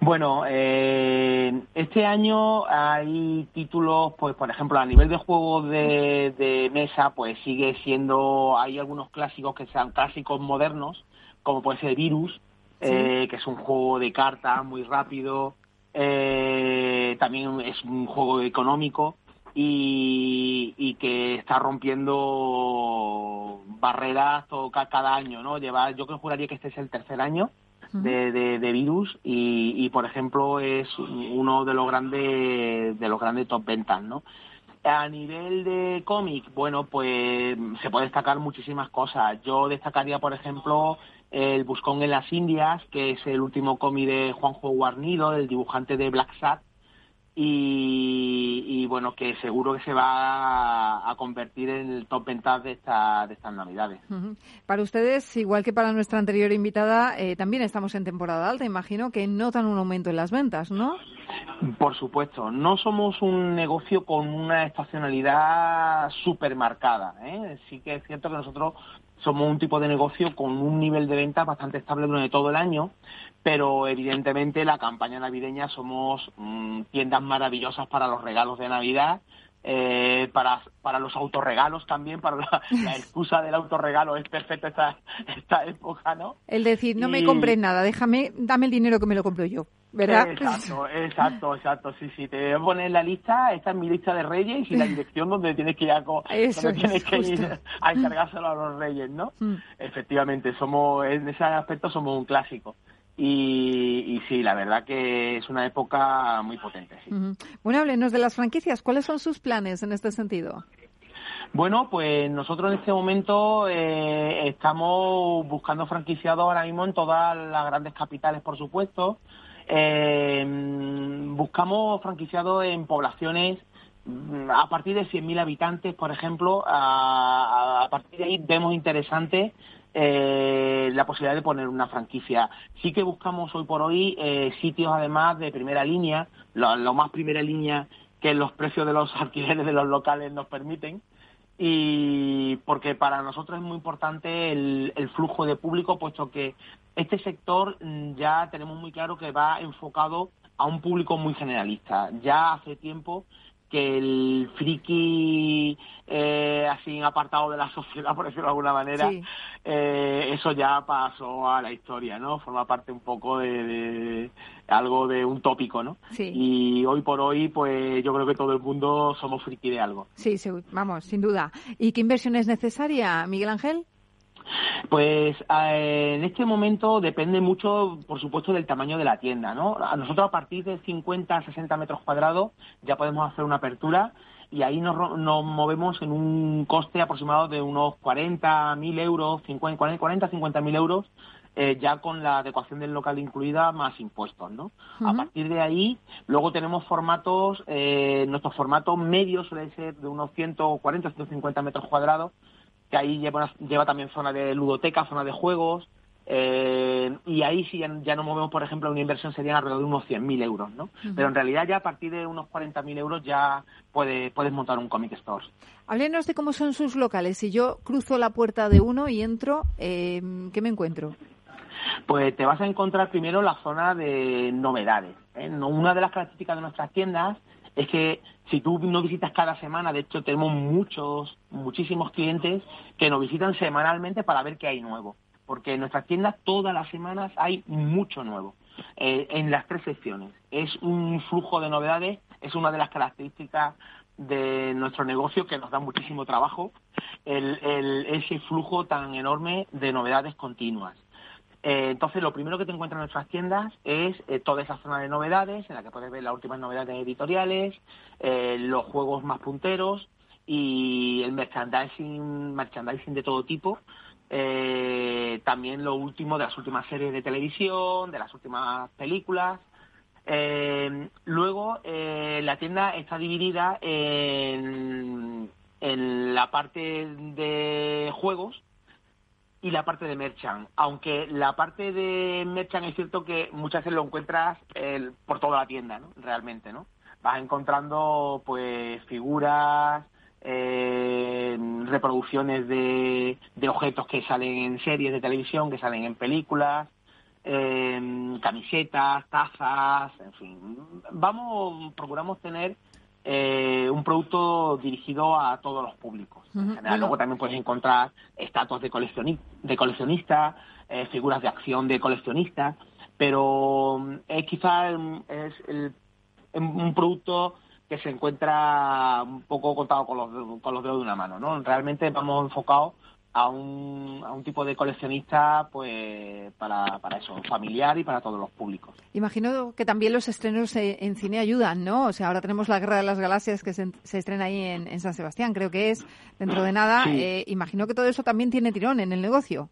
Speaker 6: Bueno, eh, este año hay títulos, pues por ejemplo, a nivel de juegos de, mesa, pues sigue siendo, hay algunos clásicos que sean clásicos modernos, como puede ser Virus, eh, que es un juego de cartas muy rápido, eh, también es un juego económico y, que está rompiendo barreras cada año, ¿no? Lleva, yo que juraría que este es el tercer año de, de, virus y, por ejemplo es uno de los grandes de los grandes top ventas, ¿no? A nivel de cómic, bueno, pues se puede destacar muchísimas cosas. Yo destacaría, por ejemplo, el Buscón en las Indias, que es el último cómic de Juanjo Guarnido, el dibujante de Black Sat, y, bueno, que seguro que se va a, convertir en el top ventas de, esta, de estas Navidades.
Speaker 1: Para ustedes, igual que para nuestra anterior invitada, eh, también estamos en temporada alta. Imagino que notan un aumento en las ventas, ¿no?
Speaker 6: Por supuesto. No somos un negocio con una estacionalidad súper marcada. ¿eh? Sí que es cierto que nosotros somos un tipo de negocio con un nivel de ventas bastante estable durante todo el año, pero evidentemente la campaña navideña somos mm, tiendas maravillosas para los regalos de Navidad eh, para, para los autorregalos también, para la, excusa del autorregalo es perfecta esta, esta época, ¿no?
Speaker 1: El decir, no me compres nada, déjame, dame el dinero que me lo compro yo, ¿verdad?
Speaker 6: Exacto, exacto, exacto, sí, sí, te voy a poner en la lista, esta es mi lista de reyes y la dirección donde tienes que ir a, tienes que ir a encargárselo a los reyes, ¿no? Mm. Efectivamente, somos, en ese aspecto somos un clásico. Y, sí, la verdad que es una época muy potente.
Speaker 1: Bueno, háblenos de las franquicias. ¿Cuáles son sus planes en este sentido?
Speaker 6: Bueno, pues nosotros en este momento eh, estamos buscando franquiciados ahora mismo en todas las grandes capitales, por supuesto. Eh, buscamos franquiciados en poblaciones mm, a partir de 100.000 habitantes, por ejemplo. A, a, partir de ahí vemos interesante eh, la posibilidad de poner una franquicia. Sí que buscamos hoy por hoy eh, sitios además de primera línea, lo, más primera línea que los precios de los alquileres de los locales nos permiten y porque para nosotros es muy importante el, el, flujo de público, puesto que este sector mm, ya tenemos muy claro que va enfocado a un público muy generalista. Ya hace tiempo que el friki eh, así apartado de la sociedad, por decirlo de alguna manera, eh, eso ya pasó a la historia, ¿no? Forma parte un poco de, algo de un tópico, ¿no? Y hoy por hoy, pues yo creo que todo el mundo somos friki de algo.
Speaker 1: Sí, sí, vamos, sin duda. ¿Y qué inversión es necesaria, Miguel Ángel?
Speaker 6: Pues eh, en este momento depende mucho, por supuesto, del tamaño de la tienda, ¿no? A nosotros a partir de 50, 60 metros cuadrados ya podemos hacer una apertura y ahí nos, nos movemos en un coste aproximado de unos 40.000 euros, 50, 40, 50.000 euros eh, ya con la adecuación del local incluida más impuestos, ¿no? A partir de ahí, luego tenemos formatos, eh, nuestro formato medio suele ser de unos 140, 150 metros cuadrados, que ahí lleva, lleva también zona de ludoteca, zona de juegos, eh, y ahí sí ya, no movemos, por ejemplo, una inversión sería alrededor de unos 100.000 euros, ¿no? Pero en realidad ya a partir de unos 40.000 euros ya puede, puedes montar un comic store.
Speaker 1: Háblenos de cómo son sus locales. Si yo cruzo la puerta de uno y entro, eh, ¿qué me encuentro?
Speaker 6: Pues te vas a encontrar primero la zona de novedades. ¿eh? Una de las características de nuestras tiendas es que si tú no visitas cada semana, de hecho tenemos muchos, muchísimos clientes que nos visitan semanalmente para ver qué hay nuevo. Porque en nuestras tiendas todas las semanas hay mucho nuevo. Eh, en las tres secciones. Es un flujo de novedades, es una de las características de nuestro negocio que nos da muchísimo trabajo, el, ese flujo tan enorme de novedades continuas. Eh, entonces, lo primero que te encuentras en nuestras tiendas es eh, toda esa zona de novedades, en la que puedes ver las últimas novedades editoriales, eh, los juegos más punteros y el merchandising, merchandising de todo tipo. también lo último de las últimas series de televisión, de las últimas películas. luego, la tienda está dividida en, en la parte de juegos, y la parte de merchant. Aunque la parte de merchant es cierto que muchas veces lo encuentras por toda la tienda, ¿no? Realmente, ¿no? Vas encontrando, pues, figuras, eh, reproducciones de, de objetos que salen en series de televisión, que salen en películas, eh, camisetas, tazas, en fin. Vamos, procuramos tener eh, un producto dirigido a todos los públicos. En general, luego también puedes encontrar estatuas de, de coleccionistas, eh, figuras de acción de coleccionistas, pero mm, es quizás es el, un producto que se encuentra un poco contado con los, con los dedos de una mano, ¿no? Realmente vamos enfocados a un, a un tipo de coleccionista pues para, para eso, familiar y para todos los públicos.
Speaker 1: Imagino que también los estrenos en cine ayudan, ¿no? O sea, ahora tenemos la Guerra de las Galaxias que se, estrena ahí en, San Sebastián, creo que es dentro de nada. Eh, imagino que todo eso también tiene tirón en el negocio.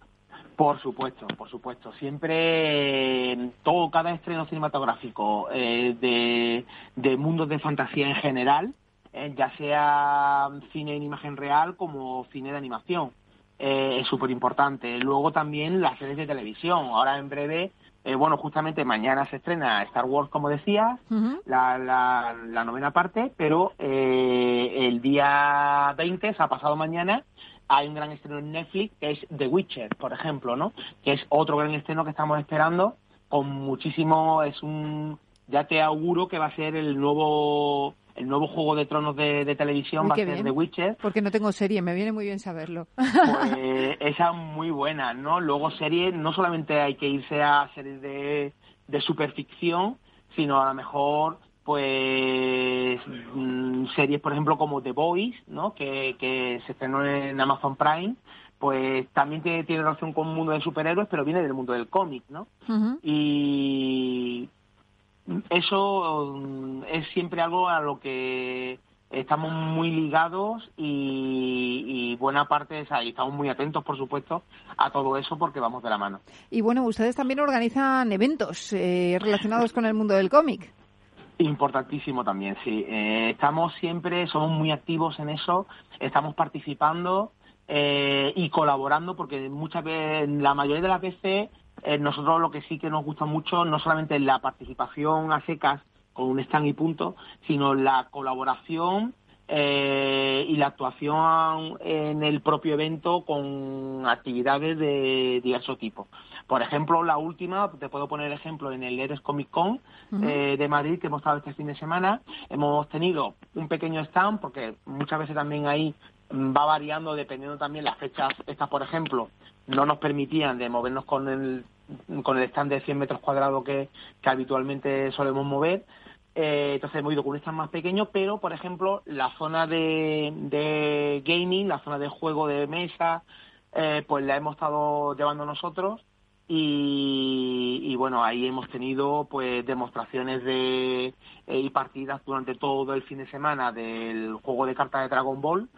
Speaker 6: Por supuesto, por supuesto. Siempre, todo, cada estreno cinematográfico eh, de, de mundos de fantasía en general, eh, ya sea cine en imagen real como cine de animación eh, es súper importante. Luego también las series de televisión. Ahora en breve, eh, bueno, justamente mañana se estrena Star Wars, como decías, la, la, novena parte, pero eh, el día 20, o sea, pasado mañana, hay un gran estreno en Netflix que es The Witcher, por ejemplo, ¿no? Que es otro gran estreno que estamos esperando con muchísimo, es un, ya te auguro que va a ser el nuevo el nuevo Juego de Tronos de, televisión va a ser The Witcher.
Speaker 1: Porque no tengo serie, me viene muy bien saberlo.
Speaker 6: Pues esa muy buena, ¿no? Luego serie, no solamente hay que irse a series de, de superficción, sino a lo mejor pues mm, series por ejemplo como The Boys, ¿no? Que, que se estrenó en Amazon Prime, pues también tiene, tiene relación con un mundo de superhéroes, pero viene del mundo del cómic, ¿no? Y eso mm, es siempre algo a lo que estamos muy ligados y, buena parte es ahí. Estamos muy atentos, por supuesto, a todo eso porque vamos de la mano.
Speaker 1: Y bueno, ustedes también organizan eventos eh, relacionados con el mundo del cómic.
Speaker 6: Importantísimo también, sí. Eh, estamos siempre, somos muy activos en eso, estamos participando eh, y colaborando porque muchas veces, la mayoría de las veces eh, nosotros lo que sí que nos gusta mucho, no solamente la participación a secas con un stand y punto, sino la colaboración eh, y la actuación en el propio evento con actividades de diversos tipos. Por ejemplo, la última, te puedo poner ejemplo en el Eres Comic Con eh, de Madrid, que hemos estado este fin de semana. Hemos tenido un pequeño stand, porque muchas veces también ahí va variando dependiendo también las fechas. Estas, por ejemplo, no nos permitían de movernos con el, con el stand de 100 metros cuadrados que, habitualmente solemos mover. Eh, entonces hemos ido con un stand más pequeño, pero por ejemplo la zona de, gaming, la zona de juego de mesa, eh, pues la hemos estado llevando nosotros y, y, bueno ahí hemos tenido pues demostraciones de eh, y partidas durante todo el fin de semana del juego de cartas de Dragon Ball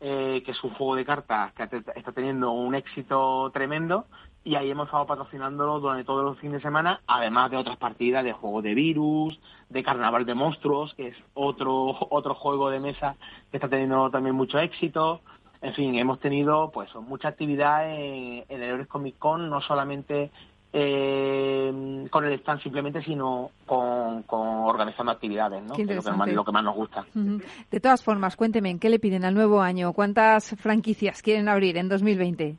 Speaker 6: eh, que es un juego de cartas que está teniendo un éxito tremendo y ahí hemos estado patrocinándolo durante todos los fines de semana, además de otras partidas de juego de virus, de carnaval de monstruos, que es otro, otro juego de mesa que está teniendo también mucho éxito. En fin, hemos tenido pues mucha actividad en, el Eures Comic Con, no solamente eh, con el stand simplemente, sino con, organizando actividades, ¿no? que es lo que, más, lo que más nos gusta.
Speaker 1: De todas formas, cuénteme, ¿qué le piden al nuevo año? ¿Cuántas franquicias quieren abrir en 2020?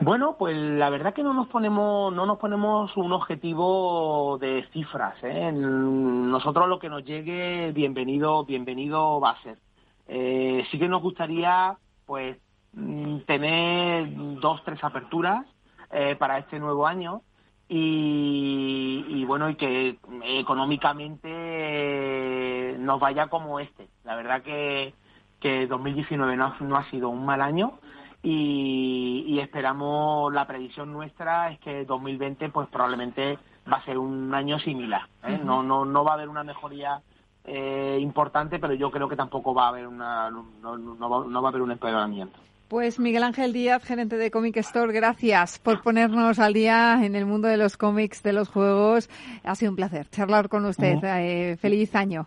Speaker 6: Bueno, pues la verdad que no nos ponemos, no nos ponemos un objetivo de cifras. ¿eh? Nosotros lo que nos llegue, bienvenido, bienvenido va a ser. Eh, sí que nos gustaría, pues, mm, tener dos, tres aperturas eh, para este nuevo año. Y, bueno y que económicamente nos vaya como este. La verdad que que 2019 no, no ha sido un mal año. Y, esperamos la previsión nuestra es que 2020 pues probablemente va a ser un año similar ¿eh? no no no va a haber una mejoría eh, importante pero yo creo que tampoco va a haber una no, no, no va a haber un empeoramiento
Speaker 1: pues Miguel Ángel Díaz, gerente de Comic Store, gracias por ponernos al día en el mundo de los cómics, de los juegos. Ha sido un placer charlar con usted. Eh, feliz año.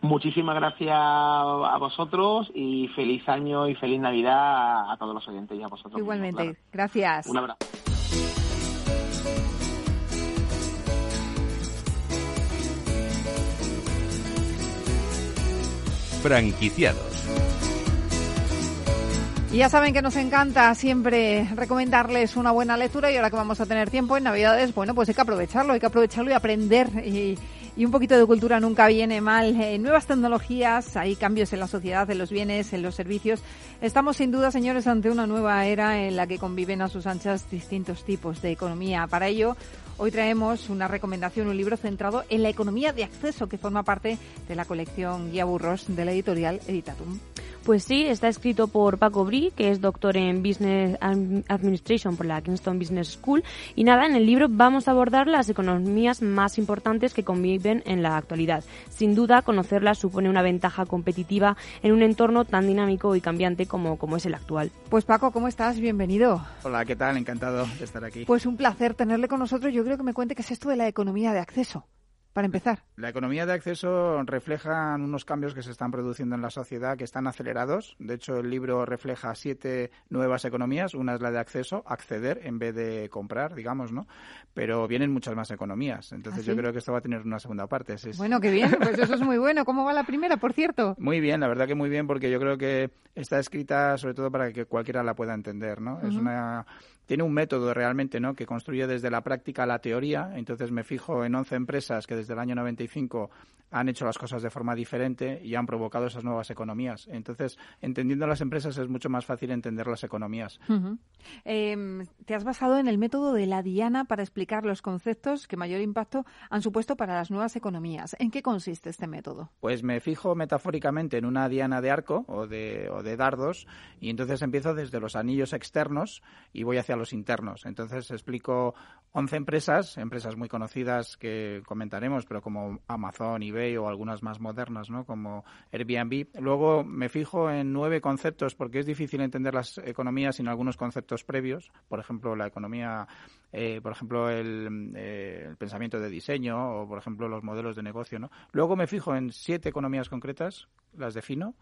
Speaker 6: Muchísimas gracias a vosotros y feliz año y feliz Navidad a, todos los oyentes y a vosotros.
Speaker 1: Igualmente, gracias.
Speaker 6: Un abrazo.
Speaker 4: Franquiciados
Speaker 1: Y ya saben que nos encanta siempre recomendarles una buena lectura y ahora que vamos a tener tiempo en Navidades, bueno, pues hay que aprovecharlo, hay que aprovecharlo y aprender y, un poquito de cultura nunca viene mal. Eh, nuevas tecnologías, hay cambios en la sociedad, en los bienes, en los servicios. Estamos sin duda, señores, ante una nueva era en la que conviven a sus anchas distintos tipos de economía. Para ello, Hoy traemos una recomendación, un libro centrado en la economía de acceso que forma parte de la colección Guía Burros de la editorial Editatum.
Speaker 2: Pues sí, está escrito por Paco Bri, que es doctor en Business Administration por la Kingston Business School. Y nada, en el libro vamos a abordar las economías más importantes que conviven en la actualidad. Sin duda, conocerlas supone una ventaja competitiva en un entorno tan dinámico y cambiante como, como es el actual.
Speaker 1: Pues Paco, ¿cómo estás? Bienvenido.
Speaker 7: Hola, ¿qué tal? Encantado de estar aquí.
Speaker 1: Pues un placer tenerle con nosotros. Yo creo que me cuente qué es esto de la economía de acceso para empezar?
Speaker 7: La economía de acceso refleja unos cambios que se están produciendo en la sociedad que están acelerados. De hecho, el libro refleja siete nuevas economías. Una es la de acceso, acceder en vez de comprar, digamos, ¿no? Pero vienen muchas más economías. Entonces, ¿Ah, yo creo que esto va a tener una segunda parte.
Speaker 1: Bueno, qué bien. Pues eso es muy bueno. ¿Cómo va la primera, por cierto?
Speaker 7: Muy bien, la verdad que muy bien, porque yo creo que está escrita sobre todo para que cualquiera la pueda entender, ¿no? Es una tiene un método realmente ¿no? que construye desde la práctica a la teoría. Entonces me fijo en 11 empresas que desde el año 95 han hecho las cosas de forma diferente y han provocado esas nuevas economías. Entonces, entendiendo las empresas es mucho más fácil entender las economías.
Speaker 1: Em, te has basado en el método de la Diana para explicar los conceptos que mayor impacto han supuesto para las nuevas economías. ¿En qué consiste este método?
Speaker 7: Pues me fijo metafóricamente en una diana de arco o de, o de dardos y entonces empiezo desde los anillos externos y voy hacia los internos. Entonces explico 11 empresas, empresas muy conocidas que comentaremos, pero como Amazon, eBay o algunas más modernas, ¿no? como Airbnb. Luego me fijo en nueve conceptos porque es difícil entender las economías sin algunos conceptos previos. Por ejemplo, la economía, eh, por ejemplo, el, eh, el, pensamiento de diseño o, por ejemplo, los modelos de negocio. ¿no? Luego me fijo en siete economías concretas, las defino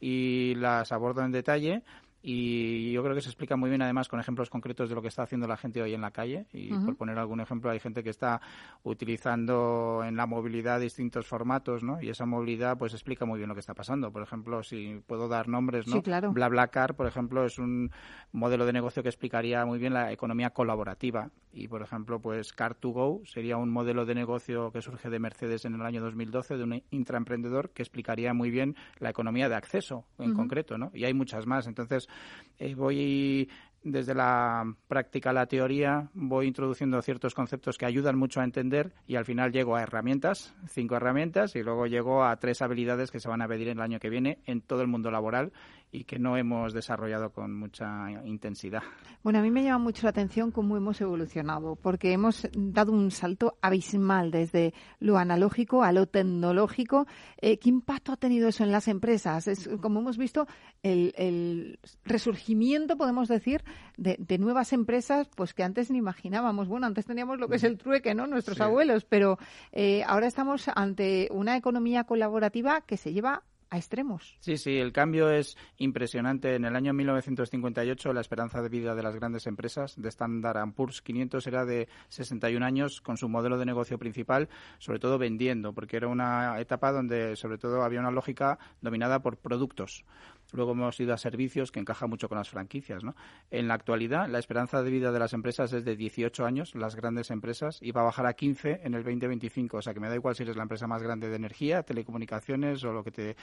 Speaker 7: y las abordo en detalle y yo creo que se explica muy bien además con ejemplos concretos de lo que está haciendo la gente hoy en la calle y por poner algún ejemplo hay gente que está utilizando en la movilidad distintos formatos ¿no? y esa movilidad pues explica muy bien lo que está pasando por ejemplo si puedo dar nombres ¿no?
Speaker 1: Sí, claro.
Speaker 7: BlaBlaCar por ejemplo es un modelo de negocio que explicaría muy bien la economía colaborativa y por ejemplo pues Car2Go sería un modelo de negocio que surge de Mercedes en el año 2012 de un intraemprendedor que explicaría muy bien la economía de acceso en concreto ¿no? y hay muchas más entonces eh, voy desde la práctica a la teoría, voy introduciendo ciertos conceptos que ayudan mucho a entender y al final llego a herramientas, cinco herramientas, y luego llego a tres habilidades que se van a pedir el año que viene en todo el mundo laboral y que no hemos desarrollado con mucha intensidad.
Speaker 1: Bueno, a mí me llama mucho la atención cómo hemos evolucionado, porque hemos dado un salto abismal desde lo analógico a lo tecnológico. Eh, ¿Qué impacto ha tenido eso en las empresas? Es, como hemos visto, el, resurgimiento, podemos decir, de, nuevas empresas, pues que antes ni imaginábamos. Bueno, antes teníamos lo que es el trueque, ¿no? Nuestros abuelos, pero eh, ahora estamos ante una economía colaborativa que se lleva a extremos.
Speaker 7: Sí, sí, el cambio es impresionante. En el año 1958 la esperanza de vida de las grandes empresas de Standard Poor's 500 era de 61 años con su modelo de negocio principal, sobre todo vendiendo, porque era una etapa donde sobre todo había una lógica dominada por productos. Luego hemos ido a servicios que encaja mucho con las franquicias. ¿no? En la actualidad, la esperanza de vida de las empresas es de 18 años, las grandes empresas, y va a bajar a 15 en el 2025. O sea que me da igual si eres la empresa más grande de energía, telecomunicaciones o lo que te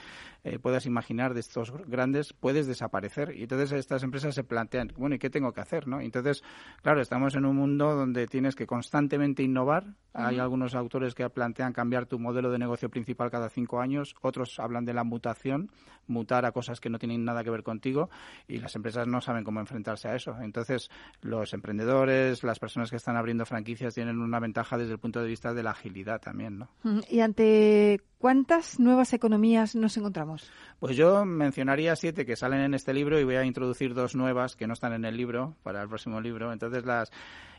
Speaker 7: eh, puedas imaginar de estos grandes, puedes desaparecer. Y entonces estas empresas se plantean, bueno, ¿y qué tengo que hacer? ¿no? Entonces, claro, estamos en un mundo donde tienes que constantemente innovar. Hay algunos autores que plantean cambiar tu modelo de negocio principal cada cinco años, otros hablan de la mutación, mutar a cosas que no tienen nada que ver contigo y las empresas no saben cómo enfrentarse a eso. Entonces, los emprendedores, las personas que están abriendo franquicias tienen una ventaja desde el punto de vista de la agilidad también, ¿no?
Speaker 1: Y ante ¿Cuántas nuevas economías nos encontramos?
Speaker 7: Pues yo mencionaría siete que salen en este libro y voy a introducir dos nuevas que no están en el libro para el próximo libro. Entonces, las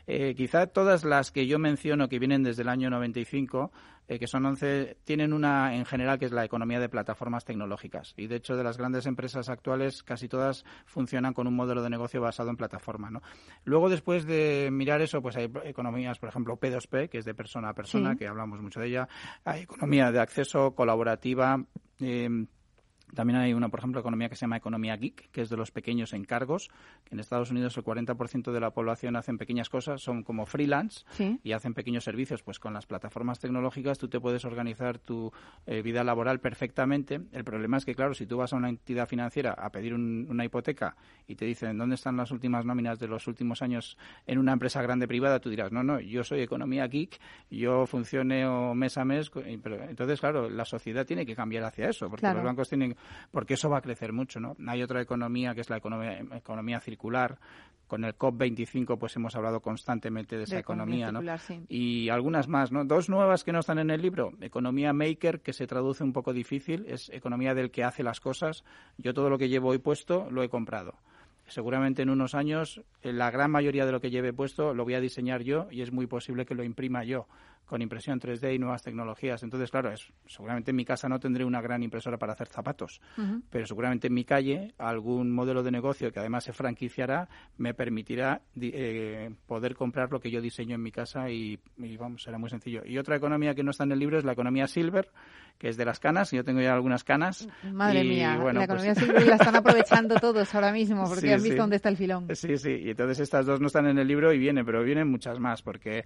Speaker 7: eh, quizá todas las que yo menciono que vienen desde el año 95, eh, que son 11, tienen una en general que es la economía de plataformas tecnológicas. Y de hecho, de las grandes empresas actuales, casi todas funcionan con un modelo de negocio basado en plataforma. ¿no? Luego, después de mirar eso, pues hay economías, por ejemplo, P2P, que es de persona a persona, que hablamos mucho de ella. Hay economía de acceso colaborativa. Eh, También hay una, por ejemplo, economía que se llama economía geek, que es de los pequeños encargos, que en Estados Unidos el 40% de la población hacen pequeñas cosas, son como freelance y hacen pequeños servicios. Pues con las plataformas tecnológicas tú te puedes organizar tu eh, vida laboral perfectamente. El problema es que, claro, si tú vas a una entidad financiera a pedir una hipoteca y te dicen dónde están las últimas nóminas de los últimos años en una empresa grande privada, tú dirás, no, no, yo soy economía geek, yo funciono mes a mes. Pero, entonces, claro, la sociedad tiene que cambiar hacia eso, porque los bancos tienen porque eso va a crecer mucho, ¿no? Hay otra economía que es la economía, economía circular. Con el COP25 pues hemos hablado constantemente de esa economía, ¿no? Y algunas más, ¿no? Dos nuevas que no están en el libro. Economía maker, que se traduce un poco difícil, es economía del que hace las cosas. Yo todo lo que llevo hoy puesto lo he comprado seguramente en unos años la gran mayoría de lo que lleve puesto lo voy a diseñar yo y es muy posible que lo imprima yo con impresión 3D y nuevas tecnologías. Entonces, claro, es, seguramente en mi casa no tendré una gran impresora para hacer zapatos, pero seguramente en mi calle algún modelo de negocio que además se franquiciará me permitirá eh, poder comprar lo que yo diseño en mi casa y, vamos, será muy sencillo. Y otra economía que no está en el libro es la economía silver, que es de las canas. Yo tengo ya algunas canas.
Speaker 1: Madre mía, la pues economía silver la están aprovechando todos ahora mismo porque han visto dónde está el filón.
Speaker 7: Sí, sí, y entonces estas dos no están en el libro y vienen, pero vienen muchas más porque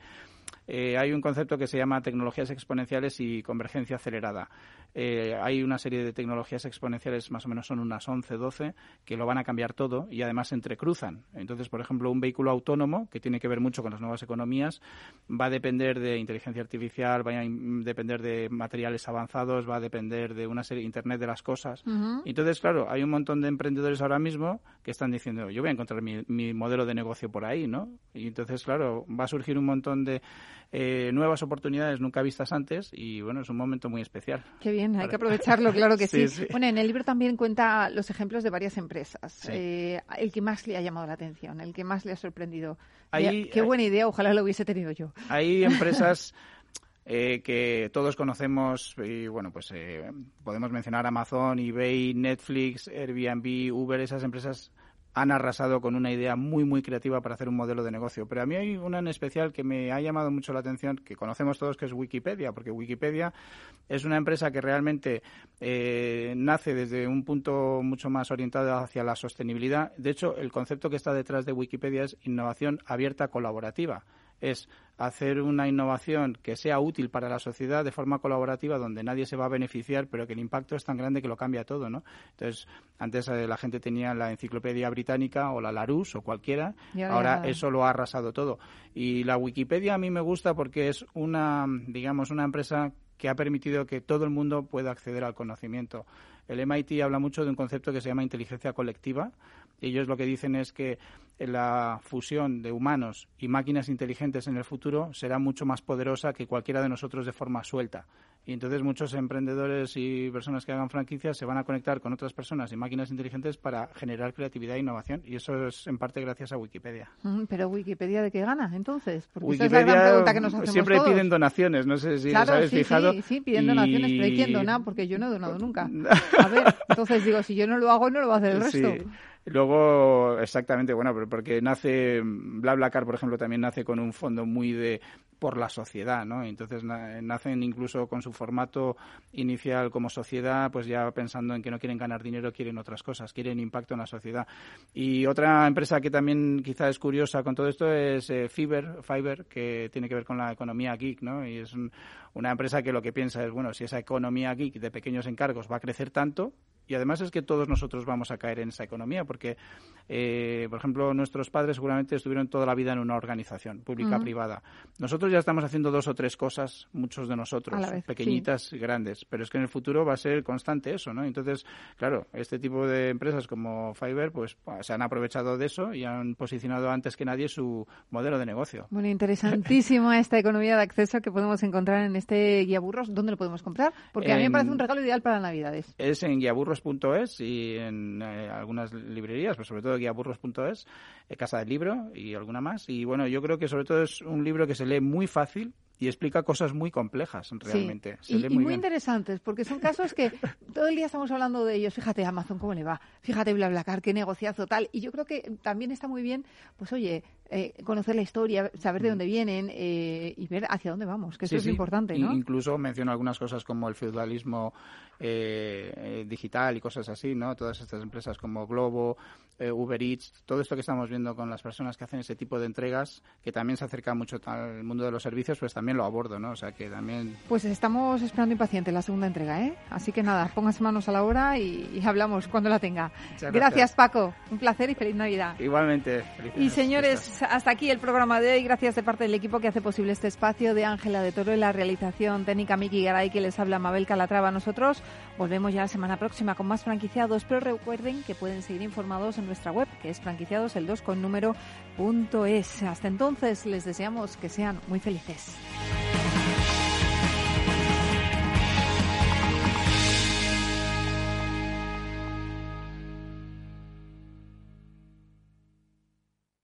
Speaker 7: eh, hay un concepto que se llama tecnologías exponenciales y convergencia acelerada. Eh, hay una serie de tecnologías exponenciales, más o menos son unas 11, 12, que lo van a cambiar todo y además se entrecruzan. Entonces, por ejemplo, un vehículo autónomo, que tiene que ver mucho con las nuevas economías, va a depender de inteligencia artificial, va a depender de materiales avanzados, va a depender de una serie de Internet de las cosas. Entonces, claro, hay un montón de emprendedores ahora mismo que están diciendo, yo voy a encontrar mi, mi modelo de negocio por ahí, ¿no? Y entonces, claro, va a surgir un montón de eh, nuevas oportunidades nunca vistas antes y bueno, es un momento muy especial.
Speaker 1: Qué bien, hay que aprovecharlo, claro que sí, Bueno, en el libro también cuenta los ejemplos de varias empresas. Eh, el que más le ha llamado la atención, el que más le ha sorprendido. Qué buena idea, ojalá lo hubiese tenido yo.
Speaker 7: Hay empresas... Eh, que todos conocemos y bueno pues podemos mencionar Amazon, eBay, Netflix, Airbnb, Uber, esas empresas han arrasado con una idea muy, muy creativa para hacer un modelo de negocio. Pero a mí hay una en especial que me ha llamado mucho la atención, que conocemos todos, que es Wikipedia, porque Wikipedia es una empresa que realmente eh, nace desde un punto mucho más orientado hacia la sostenibilidad. De hecho, el concepto que está detrás de Wikipedia es innovación abierta colaborativa es hacer una innovación que sea útil para la sociedad de forma colaborativa donde nadie se va a beneficiar pero que el impacto es tan grande que lo cambia todo, ¿no? Entonces, antes eh, la gente tenía la enciclopedia británica o la Larousse o cualquiera, ahora eso lo ha arrasado todo. Y la Wikipedia a mí me gusta porque es una, digamos, una empresa que ha permitido que todo el mundo pueda acceder al conocimiento. El MIT habla mucho de un concepto que se llama inteligencia colectiva. Ellos lo que dicen es que la fusión de humanos y máquinas inteligentes en el futuro será mucho más poderosa que cualquiera de nosotros de forma suelta. Y entonces muchos emprendedores y personas que hagan franquicias se van a conectar con otras personas y máquinas inteligentes para generar creatividad e innovación. Y eso es en parte gracias a Wikipedia.
Speaker 1: Mm, pero Wikipedia de qué gana entonces?
Speaker 7: Porque Wikipedia es la gran pregunta que nos hacemos siempre piden donaciones. No sé si
Speaker 1: claro,
Speaker 7: habéis fijado.
Speaker 1: Sí, sí, piden donaciones, pero hay quien dona porque yo no he donado nunca. A ver, entonces digo, si yo no lo hago, no lo va a hacer el resto.
Speaker 7: Luego, exactamente, bueno, porque nace, BlaBlaCar, por ejemplo, también nace con un fondo muy de por la sociedad, ¿no? Entonces nacen incluso con su formato inicial como sociedad, pues ya pensando en que no quieren ganar dinero, quieren otras cosas, quieren impacto en la sociedad. Y otra empresa que también quizá es curiosa con todo esto es eh, Fiverr, Fiverr, que tiene que ver con la economía geek, ¿no? Y es una empresa que lo que piensa es, bueno, si esa economía geek de pequeños encargos va a crecer tanto, y además es que todos nosotros vamos a caer en esa economía, porque, eh, por ejemplo, nuestros padres seguramente estuvieron toda la vida en una organización pública-privada. Nosotros ya estamos haciendo dos o tres cosas, muchos de nosotros, pequeñitas y grandes, pero es que en el futuro va a ser constante eso, ¿no? Entonces, claro, este tipo de empresas como Fiverr, pues se han aprovechado de eso y han posicionado antes que nadie su modelo de negocio.
Speaker 1: Bueno, interesantísima esta economía de acceso que podemos encontrar en este guía burros. ¿Dónde lo podemos comprar? Porque a mí me parece un regalo ideal para Navidades.
Speaker 7: Es en guiaburros es y en eh, algunas librerías, pero sobre todo guiaburros.es, eh, Casa del Libro y alguna más. Y bueno, yo creo que sobre todo es un libro que se lee muy fácil y explica cosas muy complejas realmente.
Speaker 1: y, muy, interesantes, porque son casos que todo el día estamos hablando de ellos. Fíjate Amazon cómo le va, fíjate BlaBlaCar, qué negociazo tal. Y yo creo que también está muy bien, pues oye, eh, conocer la historia, saber de mm. dónde vienen eh, y ver hacia dónde vamos, que eso es importante, ¿no?
Speaker 7: Incluso menciono algunas cosas como el feudalismo eh, digital y cosas así, ¿no? Todas estas empresas como Globo, Uber Eats, todo esto que estamos viendo con las personas que hacen ese tipo de entregas, que también se acerca mucho al mundo de los servicios, pues también lo abordo, ¿no? O sea que también...
Speaker 1: Pues estamos esperando impacientes la segunda entrega, ¿eh? Así que nada, póngase manos a la obra y, hablamos cuando la tenga. Gracias. Paco. Un placer y feliz Navidad.
Speaker 7: Igualmente.
Speaker 1: Y señores, hasta aquí el programa de hoy. Gracias de parte del equipo que hace posible este espacio de Ángela de Toro y la realización técnica Miki Garay que les habla Mabel Calatrava. Nosotros volvemos ya la semana próxima con más franquiciados, pero recuerden que pueden seguir informados en nuestra web que es franquiciados el 2 con número. Hasta entonces les deseamos que sean muy felices.